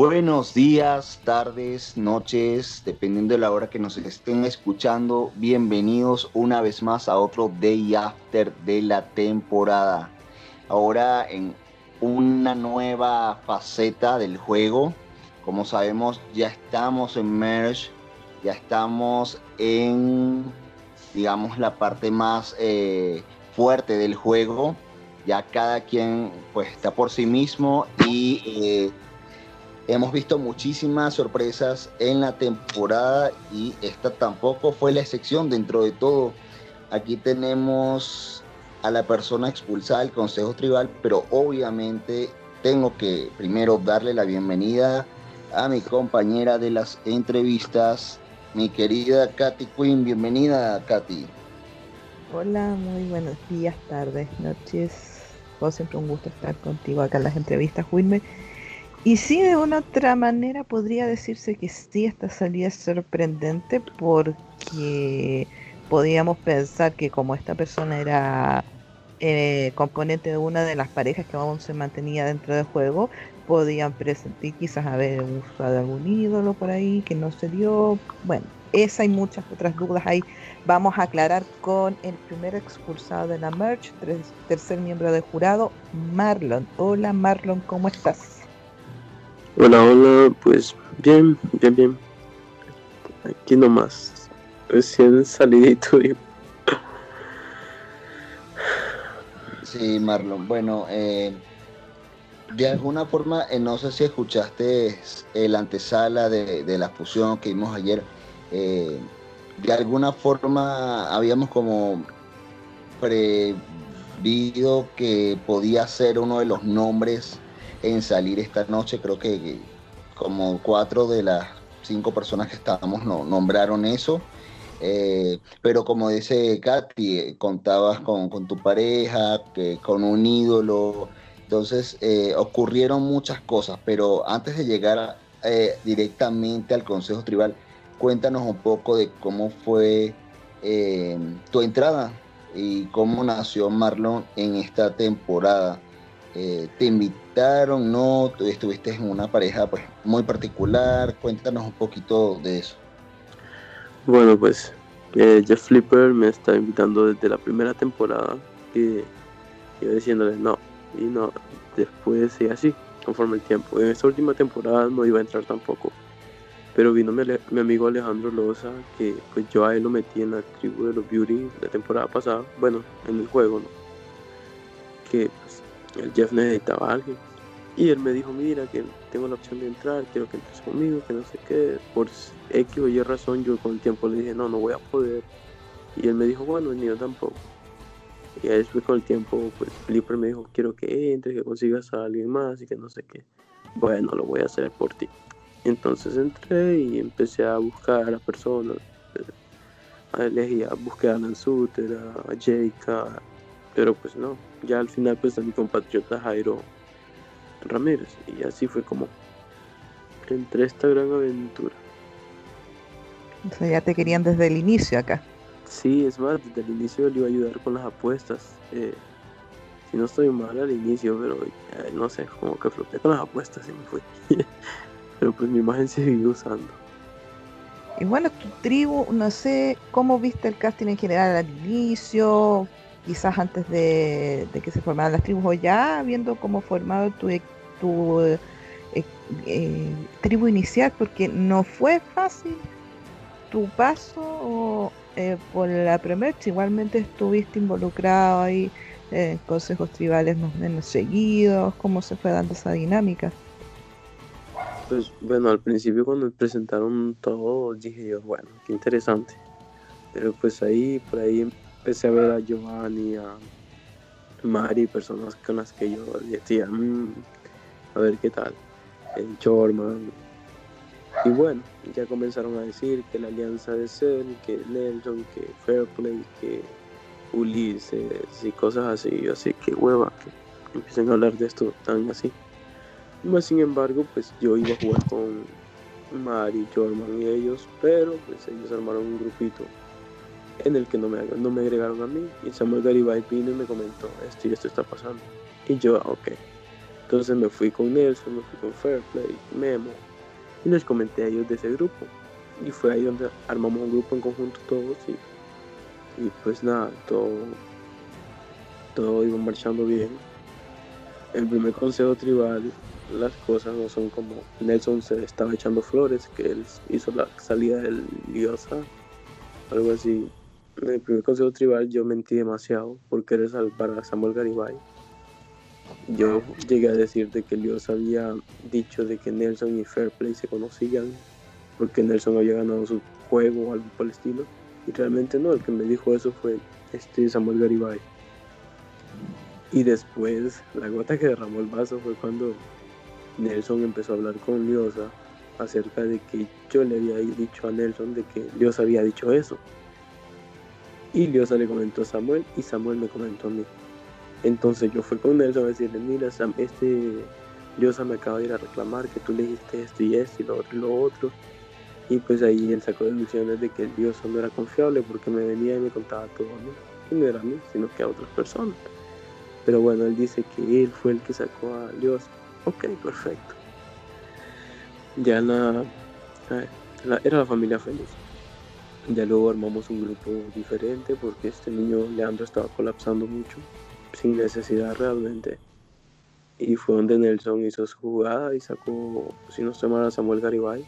Buenos días, tardes, noches, dependiendo de la hora que nos estén escuchando. Bienvenidos una vez más a otro Day After de la temporada. Ahora en una nueva faceta del juego. Como sabemos, ya estamos en Merge, ya estamos en, digamos, la parte más eh, fuerte del juego. Ya cada quien pues está por sí mismo y eh, hemos visto muchísimas sorpresas en la temporada y esta tampoco fue la excepción dentro de todo. Aquí tenemos a la persona expulsada del Consejo Tribal, pero obviamente tengo que primero darle la bienvenida a mi compañera de las entrevistas, mi querida Katy Quinn. Bienvenida, Katy. Hola, muy buenos días, tardes, noches. Fue siempre un gusto estar contigo acá en las entrevistas, Wilmer. Y sí, de una otra manera podría decirse que sí, esta salida sorprendente porque podíamos pensar que como esta persona era eh, componente de una de las parejas que aún se mantenía dentro del juego, podían presentir quizás haber usado algún ídolo por ahí que no se dio. Bueno, esa y muchas otras dudas ahí vamos a aclarar con el primer expulsado de la Merch, tercer miembro del jurado, Marlon. Hola Marlon, ¿cómo estás? Hola, hola, pues bien, bien, bien. Aquí nomás, recién salidito y Sí, Marlon. Bueno, eh, de alguna forma, eh, no sé si escuchaste el antesala de, la fusión que vimos ayer. Eh, de alguna forma habíamos como previsto que podía ser uno de los nombres en salir esta noche. Creo que como cuatro de las cinco personas que estábamos no, nombraron eso. Eh, pero como dice Katy, eh, contabas con, tu pareja, que, con un ídolo, entonces eh, ocurrieron muchas cosas, pero antes de llegar directamente al Consejo Tribal, cuéntanos un poco de cómo fue tu entrada y cómo nació Marlon en esta temporada. ¿Te invitaron? ¿No? ¿Estuviste en una pareja pues, muy particular? Cuéntanos un poquito de eso. Bueno, pues eh, Jeff Flipper me está invitando desde la primera temporada y yo diciéndole no, y no, después sí así, conforme el tiempo. En esta última temporada no iba a entrar tampoco, pero vino mi, mi, amigo Alejandro Loza, que pues yo a él lo metí en la tribu de los Beauty la temporada pasada, bueno, en el juego, ¿no? Que pues, el Jeff necesitaba a alguien y él me dijo, mira, que tengo la opción de entrar, quiero que entres conmigo, que no sé qué. Por X o Y razón, yo con el tiempo le dije, no, no voy a poder. Y él me dijo, bueno, ni yo tampoco. Y después con el tiempo, pues Flipper me dijo, quiero que entres, que consigas a alguien más y que no sé qué. Bueno, lo voy a hacer por ti. Entonces entré y empecé a buscar a personas. Elegí, busqué a Alan Suter, a Jake, pero pues no. Ya al final pues a mi compatriota Jairo Ramírez. Y así fue como entré esta gran aventura. O sea, ya te querían desde el inicio acá. Sí, es más, desde el inicio le iba a ayudar con las apuestas. Eh, si no estoy mal al inicio, pero eh, no sé, como que floté con las apuestas y me fui. pero pues mi imagen se siguió usando. Y bueno, tu tribu, no sé cómo viste el casting en general al inicio, quizás antes de, que se formaran las tribus o ya viendo cómo formado tu, tu eh, eh, tribu inicial, porque no fue fácil tu paso eh, por la primera, igualmente estuviste involucrado ahí en consejos tribales menos seguidos, cómo se fue dando esa dinámica. Pues bueno, al principio cuando me presentaron todo, dije yo, bueno, qué interesante. Pero pues ahí, por ahí empecé a ver a Giovanni, a Mari, personas con las que yo decía, mm, a ver qué tal, el Chorman. Y bueno, ya comenzaron a decir que la alianza de Cell, que Nelson, que Fairplay, que Ulises y cosas así. Así que hueva que empiecen a hablar de esto tan así. Más sin embargo, pues yo iba a jugar con Mari, Chorman y ellos, pero pues ellos armaron un grupito en el que no me, no me agregaron a mí. Y Samuel Garibay vino y me comentó, esto y esto está pasando. Y yo, ah, ok. Entonces me fui con Nelson, me fui con Fairplay, Memo, y les comenté a ellos de ese grupo. Y fue ahí donde armamos un grupo en conjunto todos y, y pues nada, todo, todo iba marchando bien. El primer consejo tribal, las cosas no son como Nelson se estaba echando flores, que él hizo la salida del Liosa, algo así. En el primer consejo tribal yo mentí demasiado porque eres para Samuel Garibay yo llegué a decir de que Dios había dicho de que Nelson y Fairplay se conocían porque Nelson había ganado su juego o algo por el estilo. Y realmente no, el que me dijo eso fue este Samuel Garibay. Y después, la gota que derramó el vaso fue cuando Nelson empezó a hablar con Liosa acerca de que yo le había dicho a Nelson de que Dios había dicho eso. Y Liosa le comentó a Samuel y Samuel me comentó a mí. Entonces yo fui con Nelson a decirle, mira, Sam, este Diosa me acaba de ir a reclamar que tú le dijiste esto y esto y lo otro y lo otro. Y pues ahí él sacó deducciones de que el Dios no era confiable porque me venía y me contaba todo a mí. Y no era a mí, sino que a otras personas. Pero bueno, él dice que él fue el que sacó a Dios. Ok, perfecto. Ya la, era la familia feliz. Ya luego armamos un grupo diferente porque este niño Leandro estaba colapsando mucho sin necesidad realmente. Y fue donde Nelson hizo su jugada y sacó, si no estoy mal, a Samuel Garibay.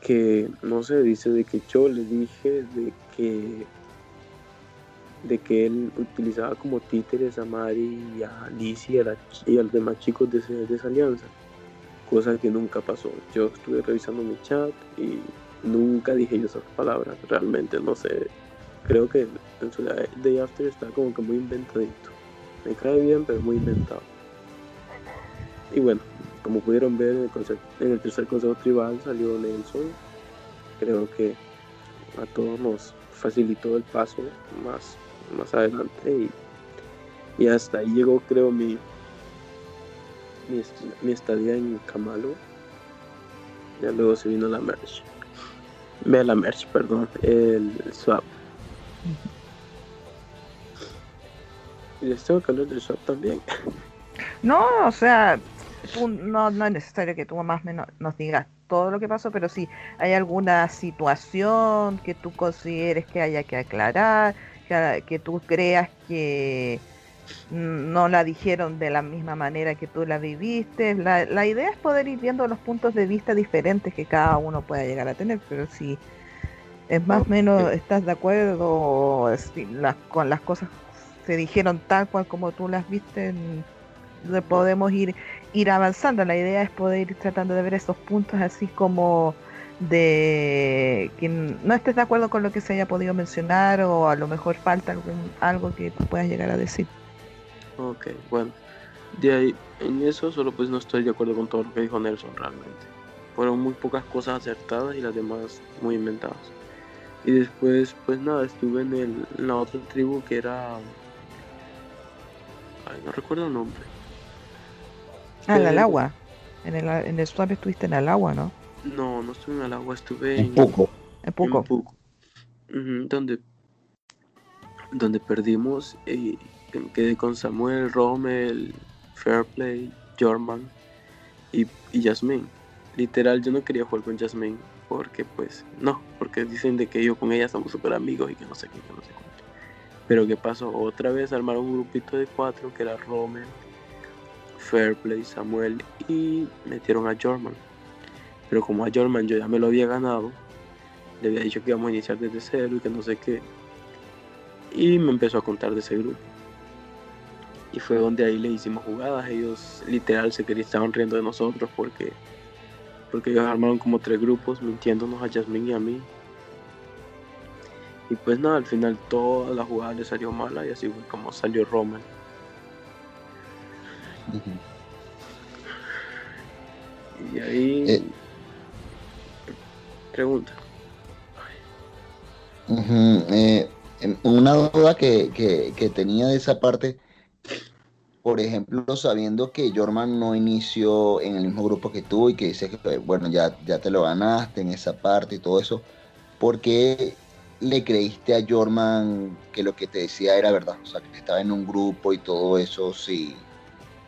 Que no se dice de que yo le dije de que de que él utilizaba como títeres a Mari y a Alicia y a los demás chicos de, de esa alianza. Cosa que nunca pasó. Yo estuve revisando mi chat y nunca dije yo esas palabras. Realmente no sé creo que en su Day After está como que muy inventadito. Me cae bien, pero muy inventado. Y bueno, como pudieron ver en el, tercer consejo tribal salió Nelson. Creo que a todos nos facilitó el paso más, más adelante y, hasta ahí llegó creo mi, mi, estadía en Camalo. Ya luego se vino la merch. Ve la merch, perdón, el swap. Y les tengo que hablar del swap también. No, o sea, no, es necesario que tú más menos nos digas todo lo que pasó, pero si hay alguna situación que tú consideres que haya que aclarar, que, que tú creas que no la dijeron de la misma manera que tú la viviste. La, la idea es poder ir viendo los puntos de vista diferentes que cada uno pueda llegar a tener, pero si es más o menos, ¿estás de acuerdo con las cosas se dijeron tal cual como tú las viste? podemos ir, ir avanzando. La idea es poder ir tratando de ver esos puntos así como de que no estés de acuerdo con lo que se haya podido mencionar o a lo mejor falta algo que puedas llegar a decir. Ok, bueno. De ahí, en eso solo pues no estoy de acuerdo con todo lo que dijo Nelson realmente. Fueron muy pocas cosas acertadas y las demás muy inventadas. Y después, pues nada, estuve en, el, la otra tribu que era. Ay, no recuerdo el nombre. Ah, en el agua. En el, en el swap estuviste en el agua, ¿no? No, no estuve en el agua, estuve en. En Puco. En Puco. donde, donde perdimos y quedé con Samuel, Rommel, Fairplay, Jorman y, Jasmine. Literal, yo no quería jugar con Jasmine porque pues no, porque dicen de que yo con ella somos súper amigos y que no sé qué, que no sé cuánto. Pero ¿qué pasó? Otra vez armaron un grupito de cuatro que era Roman, Fairplay, Samuel y metieron a Jorman. Pero como a Jorman yo ya me lo había ganado, le había dicho que íbamos a iniciar desde cero y que no sé qué. Y me empezó a contar de ese grupo. Y fue donde ahí le hicimos jugadas. Ellos literal se querían, estaban riendo de nosotros porque porque ellos armaron como tres grupos mintiéndonos a Jasmine y a mí. Y pues nada, al final toda la jugada le salió mala y así fue como salió Roman. Y ahí... Eh. Pregunta. Eh, una duda que, que, que tenía de esa parte por ejemplo, sabiendo que Jorman no inició en el mismo grupo que tú y que dice que, bueno, ya, ya te lo ganaste en esa parte y todo eso, ¿por qué le creíste a Jorman que lo que te decía era verdad? O sea, que estaba en un grupo y todo eso, sí.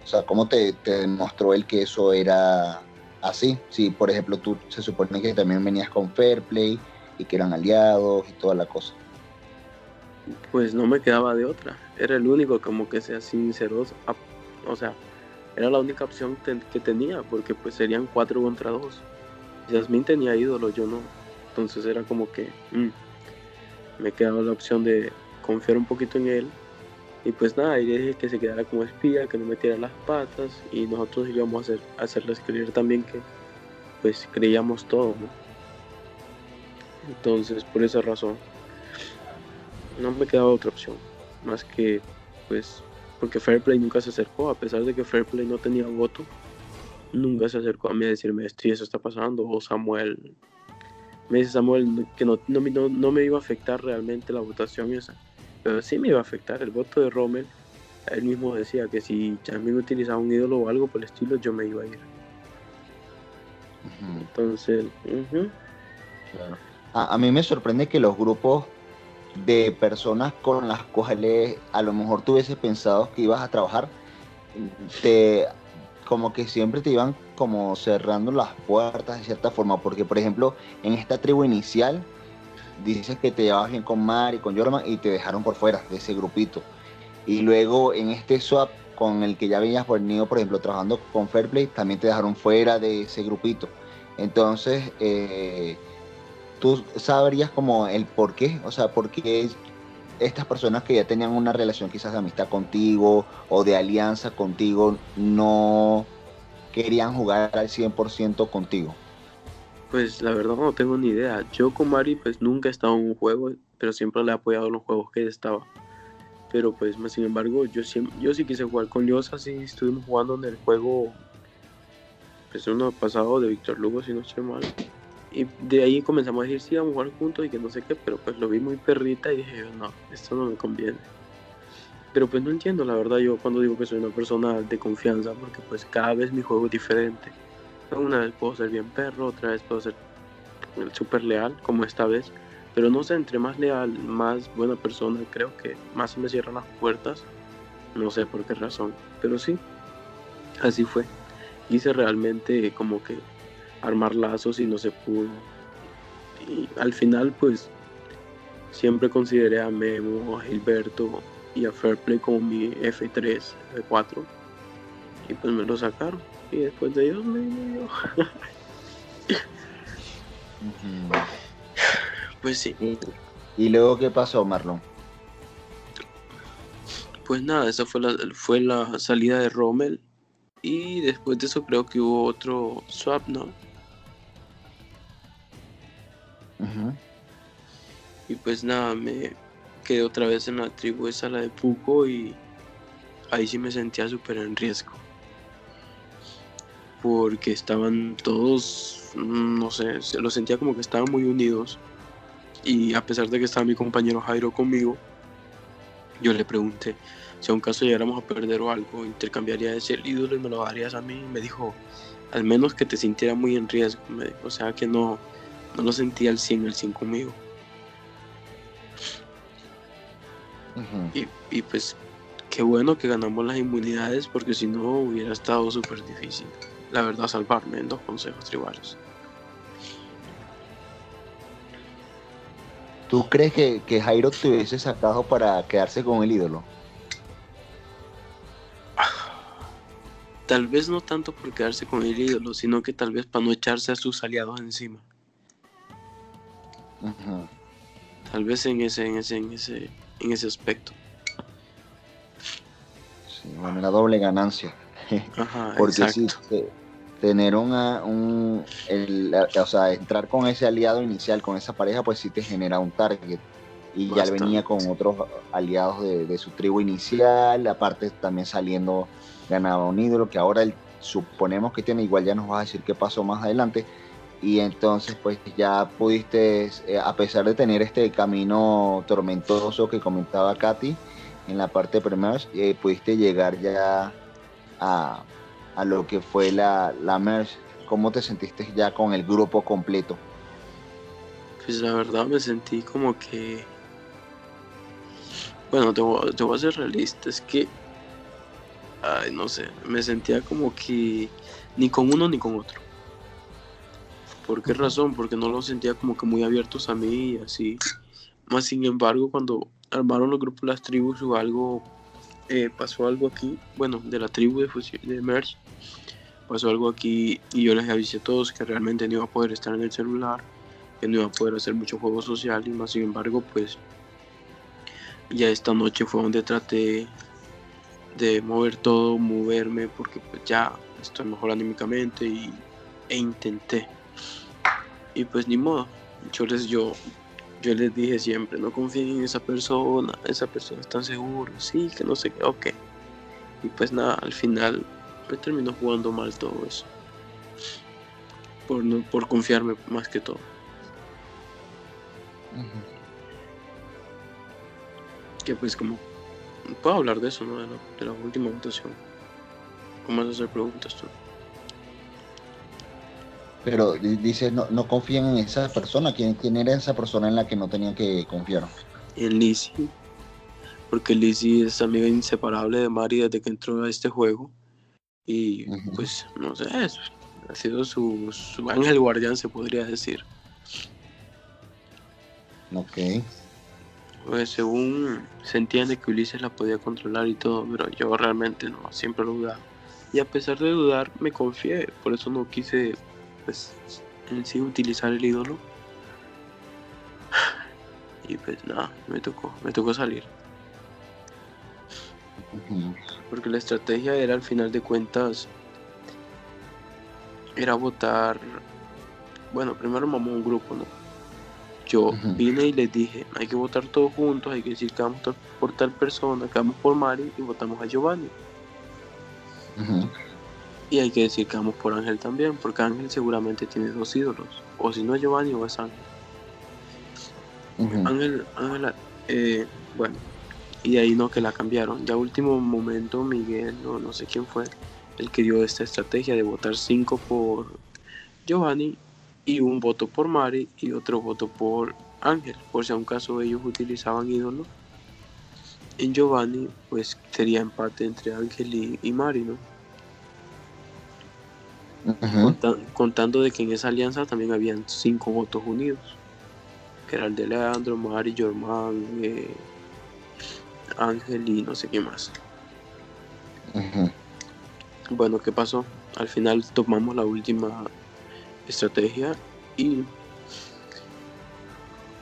O sea, ¿cómo te, demostró él que eso era así? Si, por ejemplo, tú se supone que también venías con Fairplay y que eran aliados y toda la cosa. Pues no me quedaba de otra. Era el único como que sea sincero. O sea, era la única opción que tenía, porque pues serían cuatro contra dos. Yasmin tenía ídolo, yo no. Entonces era como que mm, me quedaba la opción de confiar un poquito en él. Y pues nada, y dije que se quedara como espía, que no metiera las patas y nosotros íbamos a, hacer, hacerles creer también que pues creíamos todo. Entonces, por esa razón, no me quedaba otra opción, más que pues porque Fairplay nunca se acercó, a pesar de que Fairplay no tenía voto, nunca se acercó a mí a decirme esto y eso está pasando, o Samuel, me dice Samuel que no, no, no, me iba a afectar realmente la votación esa, pero sí me iba a afectar el voto de Rommel, él mismo decía que si Jasmine utilizaba un ídolo o algo por el estilo, yo me iba a ir. Entonces, a, a mí me sorprende que los grupos de personas con las cuales a lo mejor tú hubieses pensado que ibas a trabajar, te, como que siempre te iban como cerrando las puertas de cierta forma, porque por ejemplo en esta tribu inicial dices que te llevabas bien con Mari, con Jorman y te dejaron por fuera de ese grupito. Y luego en este swap con el que ya venías venido, por ejemplo, trabajando con Fairplay, también te dejaron fuera de ese grupito. Entonces, eh, tú sabrías como el por qué, o sea, por qué estas personas que ya tenían una relación quizás de amistad contigo o de alianza contigo no querían jugar al 100% contigo. Pues la verdad no tengo ni idea. Yo con Mari pues nunca he estado en un juego, pero siempre le he apoyado en los juegos que estaba. Pero pues sin embargo yo, siempre, sí quise jugar con Liosa, sí estuvimos jugando en el juego, pues uno pasado de Víctor Lugo si no estoy mal. Y de ahí comenzamos a decir, sí, vamos a jugar juntos y que no sé qué, pero pues lo vi muy perrita y dije, no, esto no me conviene. Pero pues no entiendo, la verdad, yo cuando digo que soy una persona de confianza, porque pues cada vez mi juego es diferente. Una vez puedo ser bien perro, otra vez puedo ser súper leal, como esta vez. Pero no sé, entre más leal, más buena persona, creo que más se me cierran las puertas. No sé por qué razón, pero sí, así fue. Hice realmente como que armar lazos y no se pudo. Y al final, pues, siempre consideré a Memo, a Gilberto y a Fairplay como mi F3, F4. Y pues me lo sacaron. Y después de ellos me dio. Pues sí. ¿Y luego qué pasó, Marlon? Pues nada, esa fue la, fue la salida de Rommel. Y después de eso creo que hubo otro swap, ¿no? Pues nada, me quedé otra vez en la tribu esa, la de Puco, y ahí sí me sentía súper en riesgo. Porque estaban todos, mm, no sé, se lo sentía como que estaban muy unidos. Y a pesar de que estaba mi compañero Jairo conmigo, yo le pregunté si a un caso llegáramos a perder o algo, intercambiaría ese ídolo y me lo darías a mí. Y me dijo, al menos que te sintiera muy en riesgo. o sea, que no, no lo sentía al 100 al 100 conmigo. Y, pues qué bueno que ganamos las inmunidades porque si no hubiera estado súper difícil, la verdad, salvarme en dos consejos tribales. ¿Tú crees que, que Jairo te hubiese sacado para quedarse con el ídolo? Tal vez no tanto por quedarse con el ídolo, sino que tal vez para no echarse a sus aliados encima. Tal vez en ese, en ese, en ese, en ese aspecto. Sí, bueno, la doble ganancia. Porque si tener una, un, o sea, entrar con ese aliado inicial, con esa pareja, pues sí te genera un target. Y ya venía con otros aliados de, de, su tribu inicial, aparte también saliendo ganaba un ídolo, que ahora él, suponemos que tiene, igual ya nos vas a decir qué pasó más adelante, y entonces pues ya pudiste, eh, a pesar de tener este camino tormentoso que comentaba Katy en la parte de eh, pudiste llegar ya a, lo que fue la, la. ¿Cómo te sentiste ya con el grupo completo? Pues la verdad me sentí como que... Bueno, te voy, te voy a ser realista, es que... Ay, no sé, me sentía como que ni con uno ni con otro. ¿Por qué razón? Porque no los sentía como que muy abiertos a mí y así. Más sin embargo, cuando armaron los grupos las tribus o algo, eh, pasó algo aquí, bueno, de la tribu de, de Merge, pasó algo aquí y yo les avisé a todos que realmente no iba a poder estar en el celular, que no iba a poder hacer mucho juego social y más sin embargo, pues ya esta noche fue donde traté de mover todo, moverme, porque pues ya estoy mejor anímicamente y, e intenté. Y pues ni modo, yo les, yo, yo les dije siempre, no confíen en esa persona, esa persona está tan seguro, sí, que no sé qué, ok. Y pues nada, al final me terminó jugando mal todo eso. Por, no, por confiarme más que todo. Que pues como... Puedo hablar de eso, ¿no? De la, de la última votación. ¿Cómo vas a hacer preguntas tú? Pero dices, no, no confían en esa persona. ¿Quién, ¿Quién era esa persona en la que no tenían que confiar? En Lizzie. Porque Lizzie es amiga inseparable de Mari desde que entró a este juego. Y pues, no sé, ha sido su, su ángel guardián, se podría decir. Ok. Pues según se entiende que Ulises la podía controlar y todo, pero yo realmente no, siempre lo dudaba. Y a pesar de dudar, me confié, por eso no quise pues en sí utilizar el ídolo. Y pues nada, me tocó, me tocó salir. Porque la estrategia era al final de cuentas era votar. Bueno, primero mamó un grupo, ¿no? Yo vine y les dije, hay que votar todos juntos, hay que decir que vamos por tal persona, que vamos por Mari y votamos a Giovanni. Y hay que decir que vamos por Ángel también, porque Ángel seguramente tiene dos ídolos. O si no es Giovanni o es Ángel. Ángel, Ángel, eh, bueno, y de ahí no que la cambiaron. Ya último momento Miguel, no, no sé quién fue, el que dio esta estrategia de votar cinco por Giovanni y un voto por Mari y otro voto por Ángel, por si a un caso ellos utilizaban ídolos. En Giovanni, pues sería empate entre Ángel y, y Mari, ¿no? Contando de que en esa alianza también habían cinco votos unidos, que era el de Leandro, Mari, Germán, eh, Ángel y no sé qué más. Bueno, ¿qué pasó? Al final tomamos la última estrategia y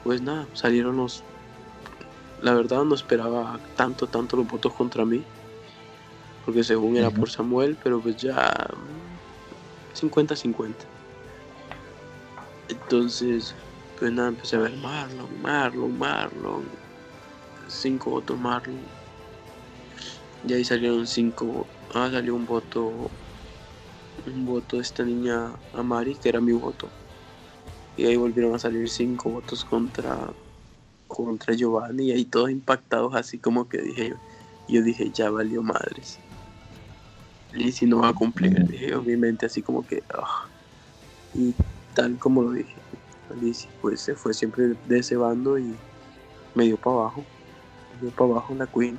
pues nada, salieron los... La verdad no esperaba tanto, tanto los votos contra mí, porque según era por Samuel, pero pues ya 50-50. Entonces, pues nada, empecé a ver Marlon, Marlon, Marlon. Cinco votos Marlon. Y ahí salieron cinco. Ah, salió un voto. Un voto de esta niña Amari, que era mi voto. Y ahí volvieron a salir cinco votos contra. Contra Giovanni. Y ahí todos impactados, así como que dije yo. Yo dije, ya valió madres si no va a cumplir. Dije, obviamente, así como que. Ah". Y tal como lo dije, Lizzie pues se fue siempre de ese bando y me dio para abajo. Me dio para abajo la Queen.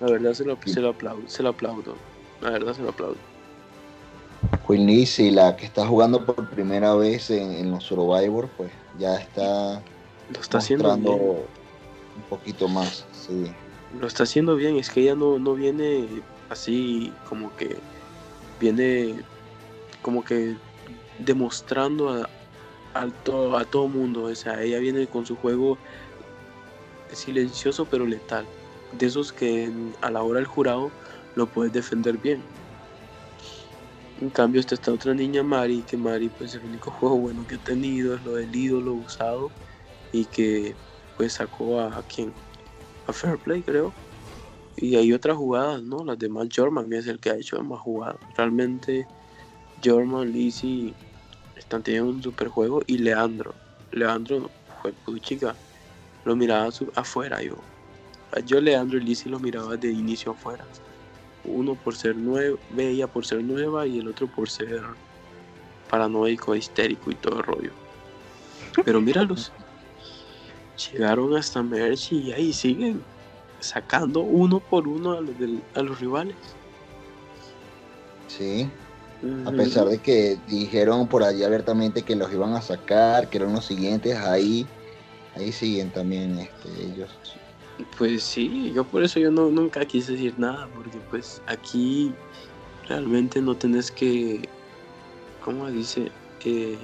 La verdad se lo, se lo aplaudo, se lo aplaudo. La verdad se lo aplaudo. Queen Lizzie, la que está jugando por primera vez en, los Survivor, pues ya está, lo está haciendo un poquito más, sí. Lo está haciendo bien, es que ella no, no viene así como que viene como que demostrando a, a, todo, a todo mundo. O sea, ella viene con su juego silencioso pero letal. De esos que a la hora del jurado lo puedes defender bien. En cambio, está esta otra niña, Mari, que Mari, pues el único juego bueno que ha tenido es lo del ídolo usado y que pues sacó a, a quien, a Fair Play, creo. Y hay otras jugadas, ¿no? Las demás, Jorman es el que ha hecho más jugadas. Realmente, Jorman, Lizzie están teniendo un super juego. Y Leandro, Leandro fue chica, lo miraba afuera. Yo, yo Leandro y Lizzie lo miraba de inicio afuera. Uno por ser nueva, bella por ser nueva y el otro por ser paranoico, histérico y todo el rollo. Pero míralos. Llegaron hasta Merch y ahí siguen sacando uno por uno a los, a los rivales. Sí. A pesar de que dijeron por allí abiertamente que los iban a sacar, que eran los siguientes, ahí, ahí siguen también este, ellos. Pues sí, yo por eso yo no, nunca quise decir nada, porque pues aquí realmente no tenés que, ¿cómo dice? Eh,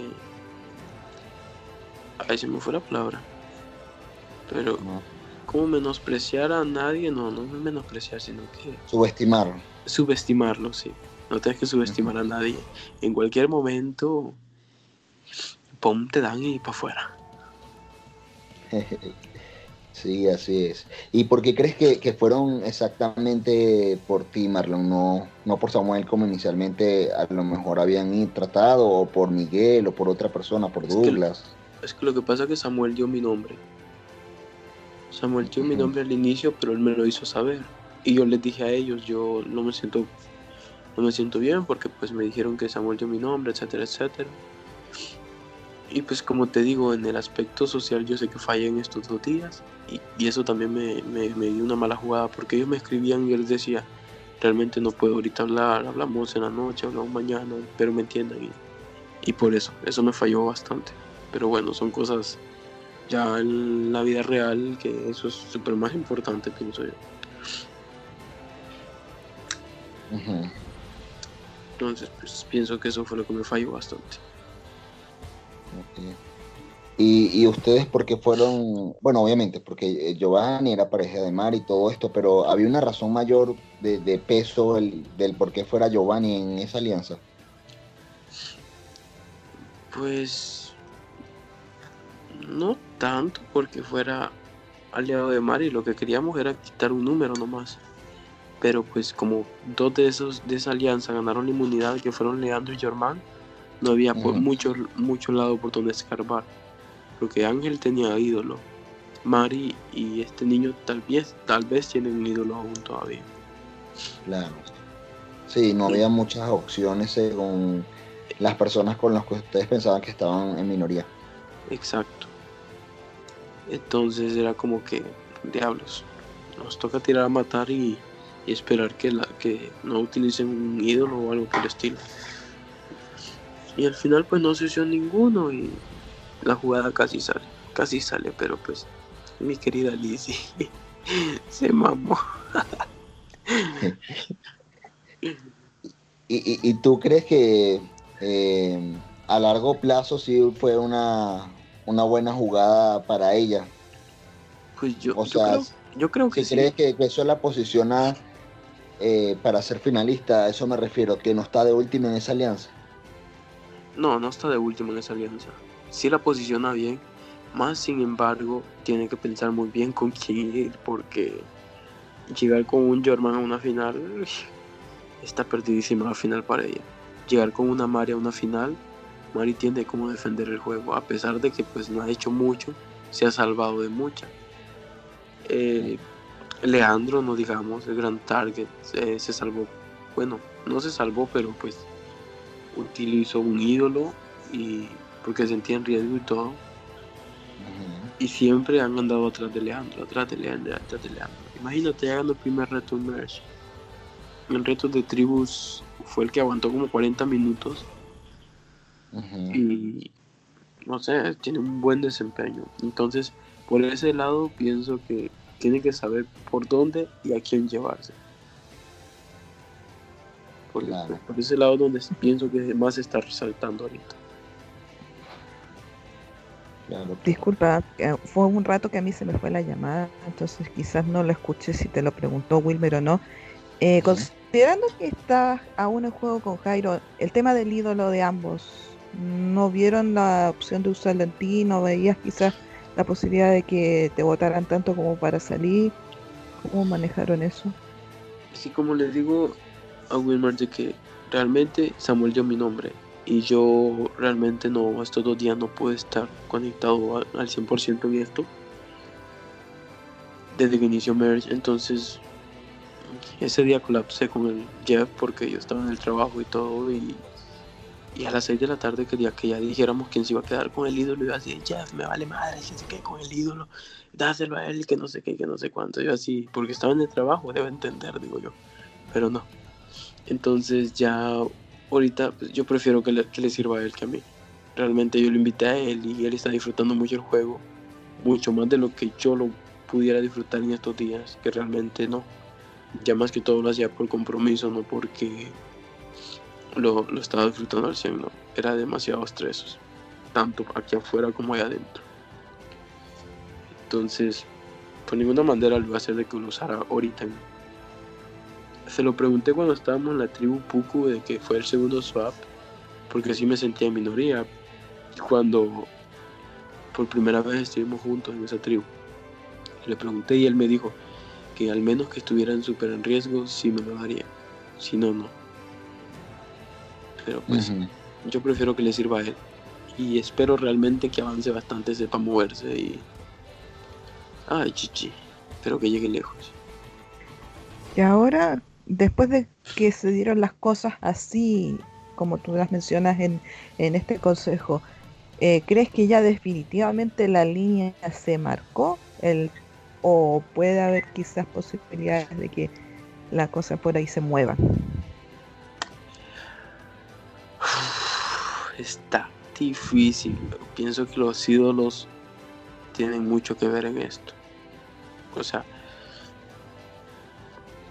ahí se me fue la palabra. Pero, ¿cómo menospreciar a nadie? No, no es menospreciar, sino que... Subestimarlo. Subestimarlo, sí. No tienes que subestimar a nadie. En cualquier momento, pum, te dan y para afuera. Sí, así es. ¿Y por qué crees que, fueron exactamente por ti, Marlon? No, no por Samuel como inicialmente a lo mejor habían tratado, o por Miguel, o por otra persona, por Douglas. es que lo que pasa es que Samuel dio mi nombre. Samuel dio mi nombre al inicio, pero él me lo hizo saber. Y yo les dije a ellos, yo no me siento, no me siento bien porque pues me dijeron que Samuel dio mi nombre, etcétera, etcétera. Y pues como te digo, en el aspecto social yo sé que fallé en estos dos días y, eso también me, me, dio una mala jugada porque ellos me escribían y les decía, realmente no puedo ahorita hablar, hablamos en la noche, hablamos mañana, pero me entiendan y, y por eso, eso me falló bastante. Pero bueno, son cosas ya en la vida real que eso es súper más importante, pienso yo. Entonces, pues pienso que eso fue lo que me falló bastante. Y, ustedes porque fueron, bueno, obviamente, porque eh, Giovanni era pareja de Mar y todo esto, pero había una razón mayor de, peso el, del por qué fuera Giovanni en esa alianza. Pues no tanto porque fuera aliado de Mar y lo que queríamos era quitar un número nomás. Pero pues como dos de esos de esa alianza ganaron la inmunidad que fueron Leandro y Germán, no había por mucho, mucho lado por donde escarbar. Porque Ángel tenía ídolo. Mari y este niño tal vez, tal vez tienen un ídolo aún todavía. Claro. Sí, no había muchas opciones según las personas con las que ustedes pensaban que estaban en minoría. Exacto. Entonces era como que, diablos, nos toca tirar a matar y, esperar que, que no utilicen un ídolo o algo por el estilo. Y al final pues no se usó ninguno y la jugada casi sale, casi sale, pero pues mi querida Lizzie se mamó. ¿Y, y, tú crees que eh, a largo plazo sí fue una, una buena jugada para ella? Pues yo, yo, creo, que si crees que, eso la posiciona eh, para ser finalista, a eso me refiero, que no está de última en esa alianza. No, no está de último en esa alianza. Sí la posiciona bien, más sin embargo tiene que pensar muy bien con quién ir porque llegar con un German a una final está perdidísima la final para ella. Llegar con una Mari a una final, Mari tiene como defender el juego, a pesar de que pues no ha hecho mucho, se ha salvado de mucha. Eh, Leandro, no digamos, el gran target, eh, se salvó, bueno, no se salvó, pero pues utilizó un ídolo y porque sentía en riesgo y todo. Y siempre han andado atrás de Leandro, atrás de Leandro, atrás de Leandro. Imagínate, ya ganó el primer reto en Merge. El reto de tribus fue el que aguantó como 40 minutos. Y no sé, tiene un buen desempeño. Entonces, por ese lado, pienso que tiene que saber por dónde y a quién llevarse. Por, por ese lado donde pienso que más está resaltando ahorita. Disculpa, fue un rato que a mí se me fue la llamada, entonces quizás no lo escuché si te lo preguntó Wilmer o no. Eh, considerando que estás aún en juego con Jairo, el tema del ídolo de ambos, ¿no vieron la opción de usarlo en ti? ¿No veías quizás la posibilidad de que te votaran tanto como para salir? ¿Cómo manejaron eso? Sí, como les digo, a Wilmer de que realmente Samuel dio mi nombre y yo realmente no, estos dos días no pude estar conectado al 100% en esto desde que inició Merge, entonces ese día colapsé con el Jeff porque yo estaba en el trabajo y todo y Y a las 6 de la tarde quería que ya dijéramos quién se iba a quedar con el ídolo. Y así, Jeff, me vale madre que se quede con el ídolo. Dáselo a él, que no sé qué, que no sé cuánto. Yo así, porque estaba en el trabajo, debe entender, digo yo. Pero no. Entonces ya ahorita pues, yo prefiero que le, que le sirva a él que a mí. Realmente yo lo invité a él y él está disfrutando mucho el juego. Mucho más de lo que yo lo pudiera disfrutar en estos días, que realmente no. Ya más que todo lo hacía por compromiso, no porque lo, lo estaba disfrutando al 100, no. Era demasiado estrés, tanto aquí afuera como allá adentro. Entonces, por ninguna manera lo iba a hacer de que lo usara ahorita. Se lo pregunté cuando estábamos en la tribu Puku de que fue el segundo swap, porque así me sentía en minoría cuando por primera vez estuvimos juntos en esa tribu. Le pregunté y él me dijo que al menos que estuvieran súper en riesgo, sí me lo daría. Si no, no. Pero pues yo prefiero que le sirva a él. Y espero realmente que avance bastante, sepa moverse y... Ay, chichi. Espero que llegue lejos. Y ahora, después de que se dieron las cosas así, como tú las mencionas en, en este consejo, eh, ¿crees que ya definitivamente la línea se marcó? El, ¿O puede haber quizás posibilidades de que la cosa por ahí se mueva? Está difícil. Pienso que los ídolos tienen mucho que ver en esto. O sea,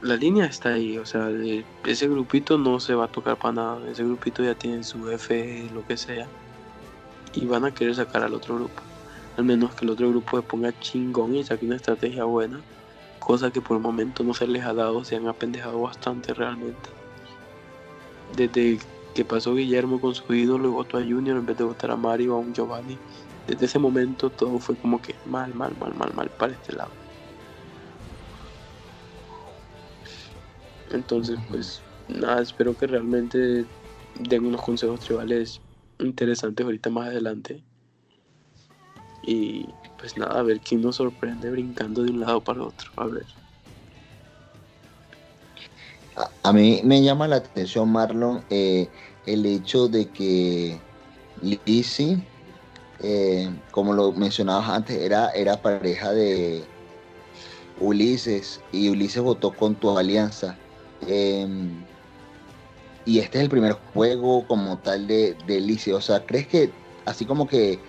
la línea está ahí. O sea, ese grupito no se va a tocar para nada. Ese grupito ya tiene su F, lo que sea. Y van a querer sacar al otro grupo. Al menos que el otro grupo se ponga chingón y saque una estrategia buena. Cosa que por el momento no se les ha dado. Se han apendejado bastante realmente. Desde que pasó Guillermo con su ídolo y votó a Junior en vez de votar a Mario o a un Giovanni. Desde ese momento todo fue como que mal, mal, mal, mal, mal para este lado. Entonces, pues nada, espero que realmente den unos consejos tribales interesantes ahorita más adelante. Y pues nada, a ver quién nos sorprende brincando de un lado para otro. A ver. A, mí me llama la atención, Marlon, eh, el hecho de que Lizzie, eh, como lo mencionabas antes, era, era pareja de Ulises y Ulises votó con tu alianza. Em, y este es el primer juego como tal de, de O sea, ¿crees que así como que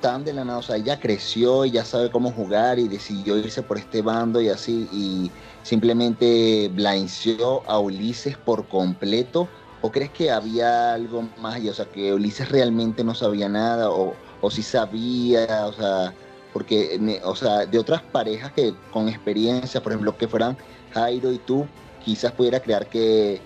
tan de la nada, o sea, ella creció y ya sabe cómo jugar y decidió irse por este bando y así, y simplemente blanceó a Ulises por completo? ¿O crees que había algo más o sea, que Ulises realmente no sabía nada o, o si sabía, o sea, porque, o sea, de otras parejas que con experiencia, por ejemplo, que fueran Jairo y tú, quizás pudiera crear que,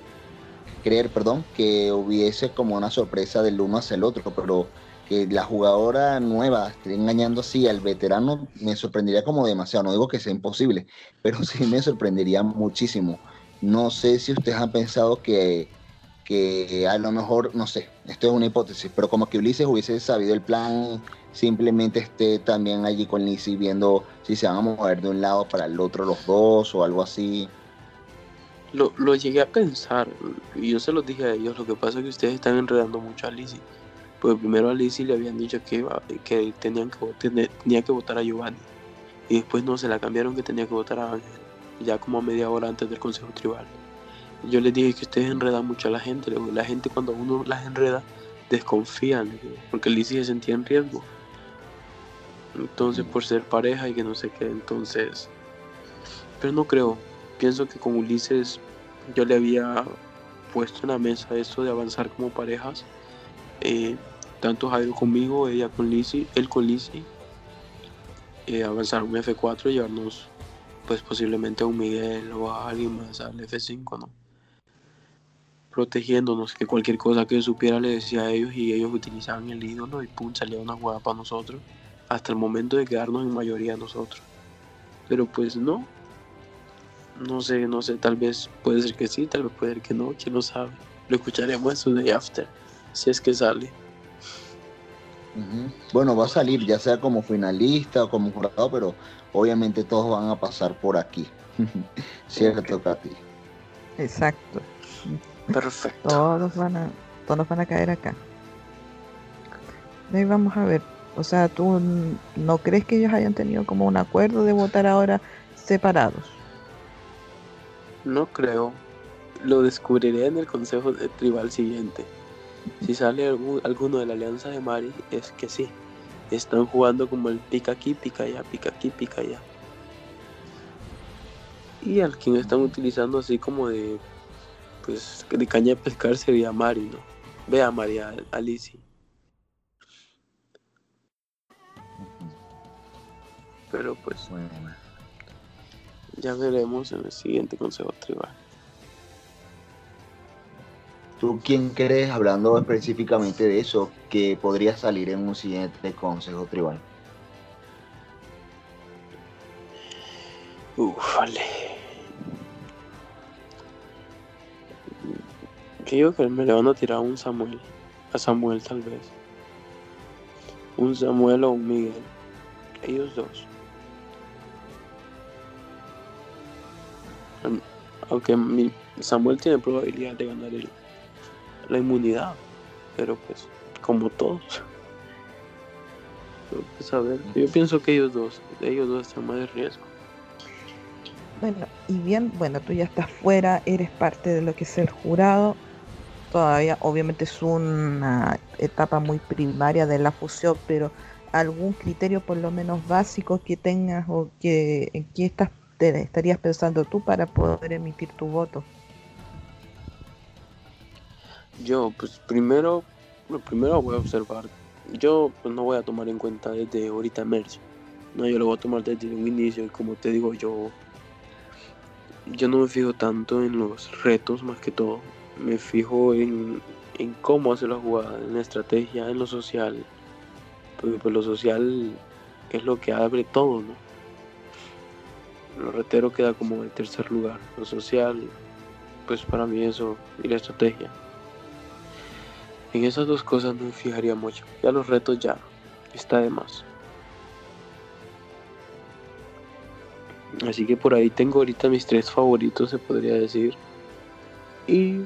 creer, perdón, que hubiese como una sorpresa del uno hacia el otro, pero que la jugadora nueva esté engañando así al veterano me sorprendería como demasiado. No digo que sea imposible, pero sí me sorprendería muchísimo. No sé si ustedes han pensado que, que a lo mejor, no sé, esto es una hipótesis, pero como que Ulises hubiese sabido el plan, simplemente esté también allí con Lizzie viendo si se van a mover de un lado para el otro los dos o algo así. Lo, lo llegué a pensar y yo se los dije a ellos. Lo que pasa es que ustedes están enredando mucho a Lizzie. Pues primero a Lizzie le habían dicho que, que, tenían que tenía que votar a Giovanni. Y después no, se la cambiaron que tenía que votar a Ángel. Ya como media hora antes del Consejo Tribal. Yo les dije que ustedes enredan mucho a la gente. La gente cuando uno las enreda desconfían. Porque Lizzie se sentía en riesgo. Entonces por ser pareja y que no sé qué. Entonces... Pero no creo pienso que con Ulises yo le había puesto en la mesa esto de avanzar como parejas. Eh, tanto Jairo conmigo, ella con Lizzie, él con Lizzie. Eh, avanzar un F4 y llevarnos pues posiblemente a un Miguel o a alguien más al F5, ¿no? Protegiéndonos, que cualquier cosa que supiera le decía a ellos y ellos utilizaban el ídolo y pum, salía una jugada para nosotros, hasta el momento de quedarnos en mayoría nosotros. Pero pues no, no sé, no sé, tal vez puede ser que sí, tal vez puede ser que no, quién lo sabe. Lo escucharemos en su day after, si es que sale. Bueno, va a salir ya sea como finalista o como jurado, pero obviamente todos van a pasar por aquí. Cierto, Katy. Exacto. Perfecto. Todos van a, todos van a caer acá. Ahí vamos a ver. O sea, ¿tú no crees que ellos hayan tenido como un acuerdo de votar ahora separados? No creo. Lo descubriré en el consejo tribal siguiente. Si sale alguno de la alianza de Mari, es que sí. Están jugando como el pica aquí, pica allá, pica aquí, pica allá. Y al quien están utilizando así como de pues de caña de pescar sería Mari, ¿no? Ve a María Alicia. Pero pues ya veremos en el siguiente consejo tribal. ¿Tú quién crees, hablando específicamente de eso, que podría salir en un siguiente consejo tribal? Uf, vale. Creo que me le van a tirar a un Samuel. A Samuel tal vez. Un Samuel o un Miguel. Ellos dos. Aunque mi Samuel tiene probabilidad de ganar el, la inmunidad. Pero pues, como todos. Pues, a ver, yo pienso que ellos dos, ellos dos están más de riesgo. Bueno, y bien, bueno, tú ya estás fuera, eres parte de lo que es el jurado. Todavía, obviamente, es una etapa muy primaria de la fusión, pero algún criterio por lo menos básico que tengas o que en qué estás, te estarías pensando tú para poder emitir tu voto. Yo, pues primero, lo primero voy a observar. Yo pues, no voy a tomar en cuenta desde ahorita Merch. No, yo lo voy a tomar desde un inicio y como te digo, yo yo no me fijo tanto en los retos más que todo. Me fijo en, cómo hacer la jugada, en la estrategia, en lo social. Porque pues lo social es lo que abre todo, ¿no? Lo retero queda como en tercer lugar. Lo social, pues para mí eso y la estrategia. En esas dos cosas no me fijaría mucho. Ya los retos ya está de más. Así que por ahí tengo ahorita mis tres favoritos, se podría decir. Y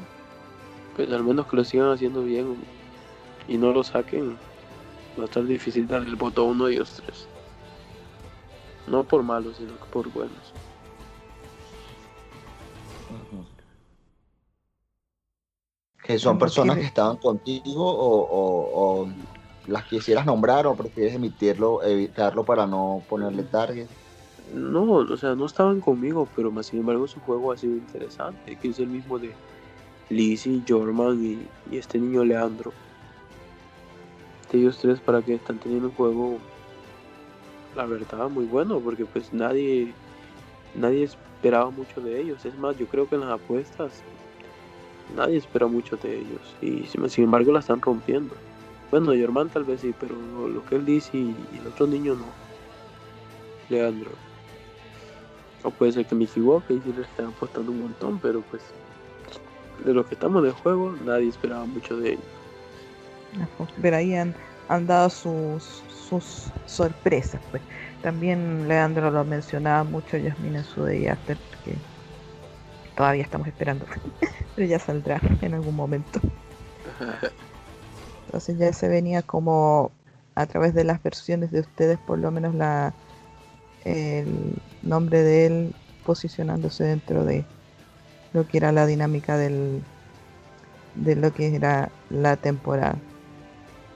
pues al menos que lo sigan haciendo bien y no lo saquen, va a estar difícil darle el voto a uno de ellos tres. No por malos, sino por buenos. ¿Que son personas que estaban contigo o, o las quisieras nombrar o prefieres emitirlo, evitarlo para no ponerle target? No, o sea, no estaban conmigo, pero más sin embargo su juego ha sido interesante, que es el mismo de Lizzie, Jorman y, este niño Leandro. ellos tres para que están teniendo un juego, la verdad, muy bueno, porque pues nadie, nadie esperaba mucho de ellos. Es más, yo creo que en las apuestas nadie espera mucho de ellos y sin embargo la están rompiendo. Bueno, Jorman tal vez sí, pero lo que él dice y el otro niño no. Leandro. O puede ser que me equivoque y le están apostando un montón, pero pues de los que estamos de juego, nadie esperaba mucho de ellos. Pero ahí han, dado sus, sus sorpresas. Pues. También Leandro lo mencionaba mucho Yasmin en su Day After, que todavía estamos esperando, pero ya saldrá en algún momento. Entonces ya se venía como a través de las versiones de ustedes, por lo menos la el nombre de él posicionándose dentro de lo que era la dinámica del, de lo que era la temporada.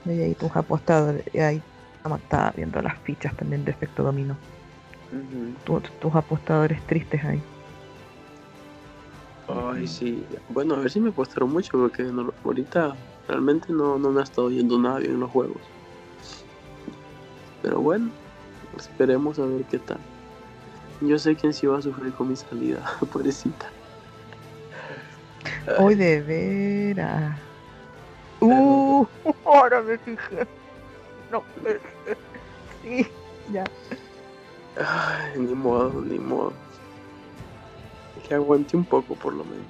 Y ahí tus apostadores, ahí estaba viendo las fichas también de efecto dominó. tus apostadores tristes ahí. Ay, sí. Bueno, a ver si me apostaron mucho porque ahorita realmente no, no me ha estado yendo nada bien en los juegos. Pero bueno, Esperemos a ver qué tal. Yo sé quién sí va a sufrir con mi salida, pobrecita. Hoy de veras. Uh, ahora me fijé. No, sí, ya. Ay, ni modo, ni modo. Que aguante un poco por lo menos.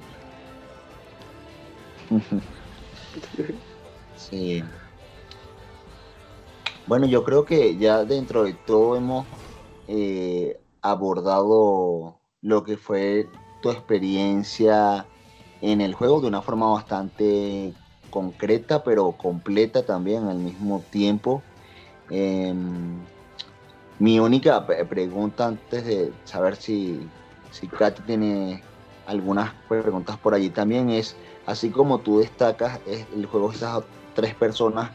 sí. Bueno, yo creo que ya dentro de todo hemos eh, abordado lo que fue tu experiencia en el juego de una forma bastante concreta, pero completa también al mismo tiempo. Em, mi única pregunta antes de saber si, si Katy tiene algunas preguntas por allí también es, así como tú destacas el juego de estas tres personas,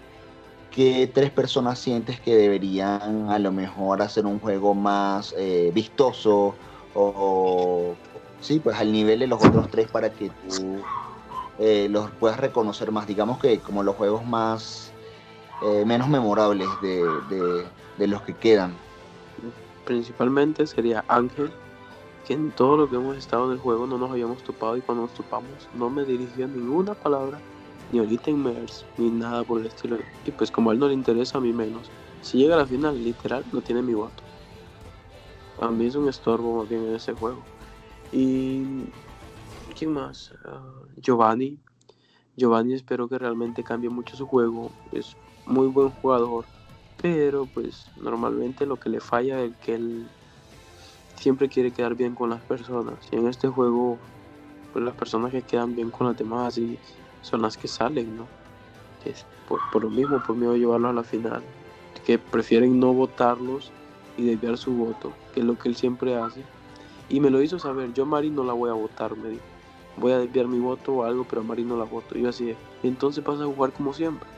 ¿qué tres personas sientes que deberían a lo mejor hacer un juego más eh, vistoso o, sí, pues al nivel de los otros tres para que tú eh, los puedas reconocer más, digamos que como los juegos más eh, menos memorables de, los que quedan. Principalmente sería Ángel, que en todo lo que hemos estado en el juego no nos habíamos topado y cuando nos topamos no me dirigió ninguna palabra, ni ahorita en MERS, ni nada por el estilo. Y pues como a él no le interesa, a mí menos. Si llega a la final, literal, no tiene mi voto. A mí es un estorbo más bien en ese juego. Y... ¿Quién más? Ah, Giovanni. Giovanni espero que realmente cambie mucho su juego. Es muy buen jugador. Pero pues normalmente lo que le falla es que él siempre quiere quedar bien con las personas. Y en este juego, pues las personas que quedan bien con las demás y son las que salen, ¿no? Es por, lo mismo, por miedo a llevarlos a la final. Que prefieren no votarlos y desviar su voto, que es lo que él siempre hace. Y me lo hizo saber, yo a Mari no la voy a votar, me dijo. Voy a desviar mi voto o algo, pero a Mari no la voto. Y yo así, entonces vas a jugar como siempre.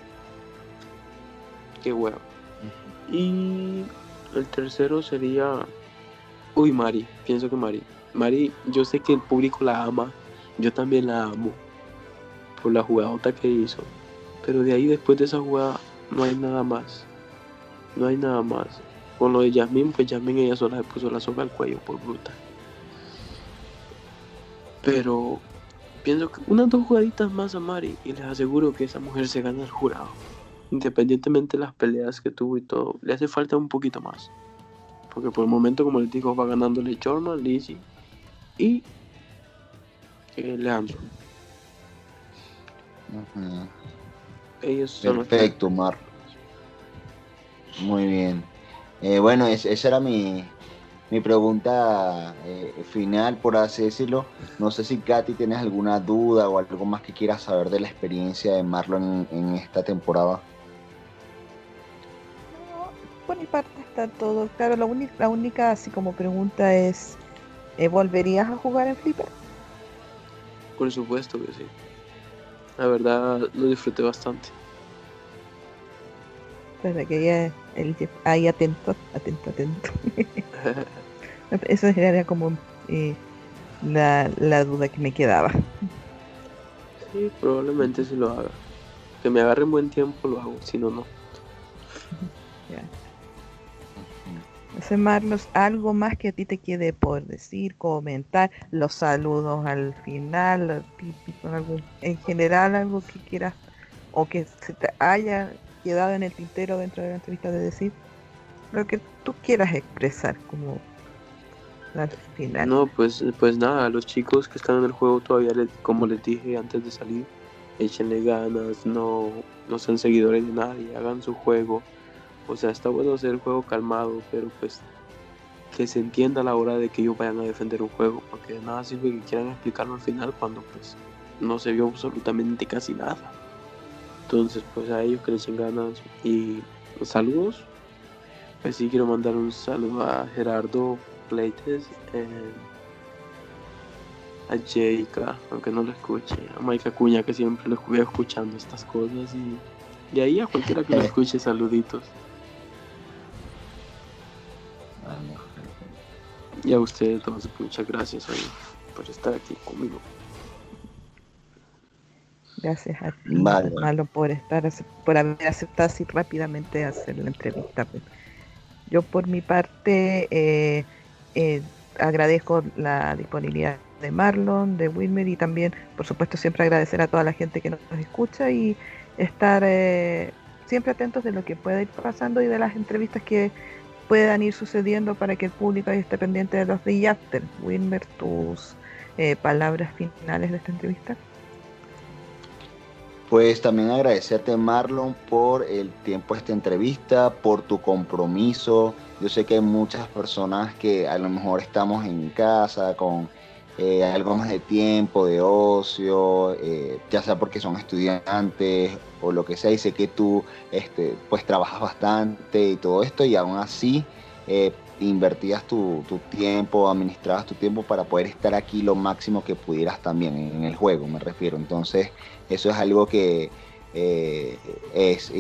Qué huevo. Y el tercero sería. Uy, Mari. Pienso que Mari. Mari, yo sé que el público la ama. Yo también la amo. Por la jugadota que hizo. Pero de ahí, después de esa jugada, no hay nada más. No hay nada más. Con lo de Yasmin, pues Yasmin ella sola se puso la soga al cuello por bruta. Pero pienso que unas dos jugaditas más a Mari y les aseguro que esa mujer se gana el jurado independientemente de las peleas que tuvo y todo, le hace falta un poquito más. Porque por el momento, como les digo, va ganándole Jorman, Lizzie y eh, Leandro. Ellos Perfecto, Mar. Muy bien. Eh, bueno, esa era mi, mi pregunta eh, final, por así decirlo. No sé si Katy tienes alguna duda o algo más que quieras saber de la experiencia de Marlon en esta temporada por mi parte está todo claro. La, única, la única, así como pregunta es, ¿eh, ¿volverías a jugar en Flipper? Por supuesto que sí. La verdad lo disfruté bastante. Pues que ya el, ahí atento, atento, atento. Eso era como eh, la, la duda que me quedaba. Sí, probablemente si lo haga. Que me agarre en buen tiempo lo hago, si no, no. Marlos, algo más que a ti te quede por decir, comentar, los saludos al final, en general algo que quieras o que se te haya quedado en el tintero dentro de la entrevista de decir, lo que tú quieras expresar como al final. No, pues, pues nada, los chicos que están en el juego todavía, como les dije antes de salir, échenle ganas, no, no sean seguidores de nadie, hagan su juego o sea, está bueno hacer el juego calmado, pero pues que se entienda a la hora de que ellos vayan a defender un juego, porque de nada sirve que quieran explicarlo al final cuando pues no se vio absolutamente casi nada. Entonces, pues a ellos que les ganas y saludos. Pues sí quiero mandar un saludo a Gerardo Pleites, eh, a Jayka, aunque no lo escuche, a Mike Acuña que siempre lo estuve escuchando estas cosas y, y ahí a cualquiera que lo escuche saluditos. Y a ustedes muchas gracias por estar aquí conmigo. Gracias a ti, Malo, por estar, por haber aceptado así rápidamente hacer la entrevista. Pues. Yo por mi parte eh, eh, agradezco la disponibilidad de Marlon, de Wilmer y también, por supuesto, siempre agradecer a toda la gente que nos escucha y estar eh, siempre atentos de lo que pueda ir pasando y de las entrevistas que puedan ir sucediendo para que el público esté pendiente de los de after. Wilmer, tus eh, palabras finales de esta entrevista. Pues también agradecerte Marlon por el tiempo de esta entrevista, por tu compromiso. Yo sé que hay muchas personas que a lo mejor estamos en casa con eh, algo más de tiempo, de ocio, eh, ya sea porque son estudiantes o lo que sea, y sé que tú este, pues trabajas bastante y todo esto, y aún así eh, invertías tu, tiempo, administrabas tu tiempo para poder estar aquí lo máximo que pudieras también en, el juego, me refiero. Entonces, eso es algo que es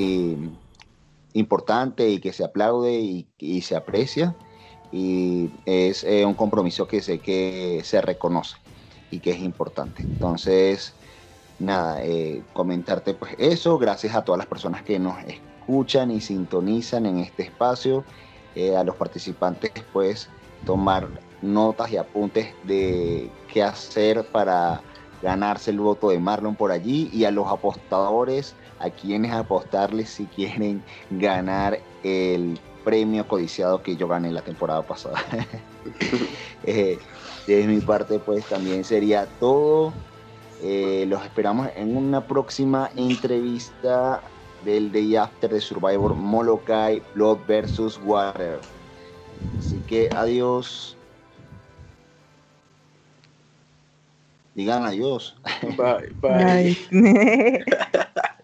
importante y que se aplaude y se aprecia y es eh, un compromiso que sé que se reconoce y que es importante. Entonces, nada, eh, comentarte pues eso, gracias a todas las personas que nos escuchan y sintonizan en este espacio, eh, a los participantes pues tomar notas y apuntes de qué hacer para ganarse el voto de Marlon por allí y a los apostadores a quienes apostarles si quieren ganar el premio codiciado que yo gané la temporada pasada. eh, de mi parte, pues también sería todo. Eh, los esperamos en una próxima entrevista del Day After de Survivor Molokai Blood versus Water. Así que adiós. Digan adiós. Bye, bye. bye.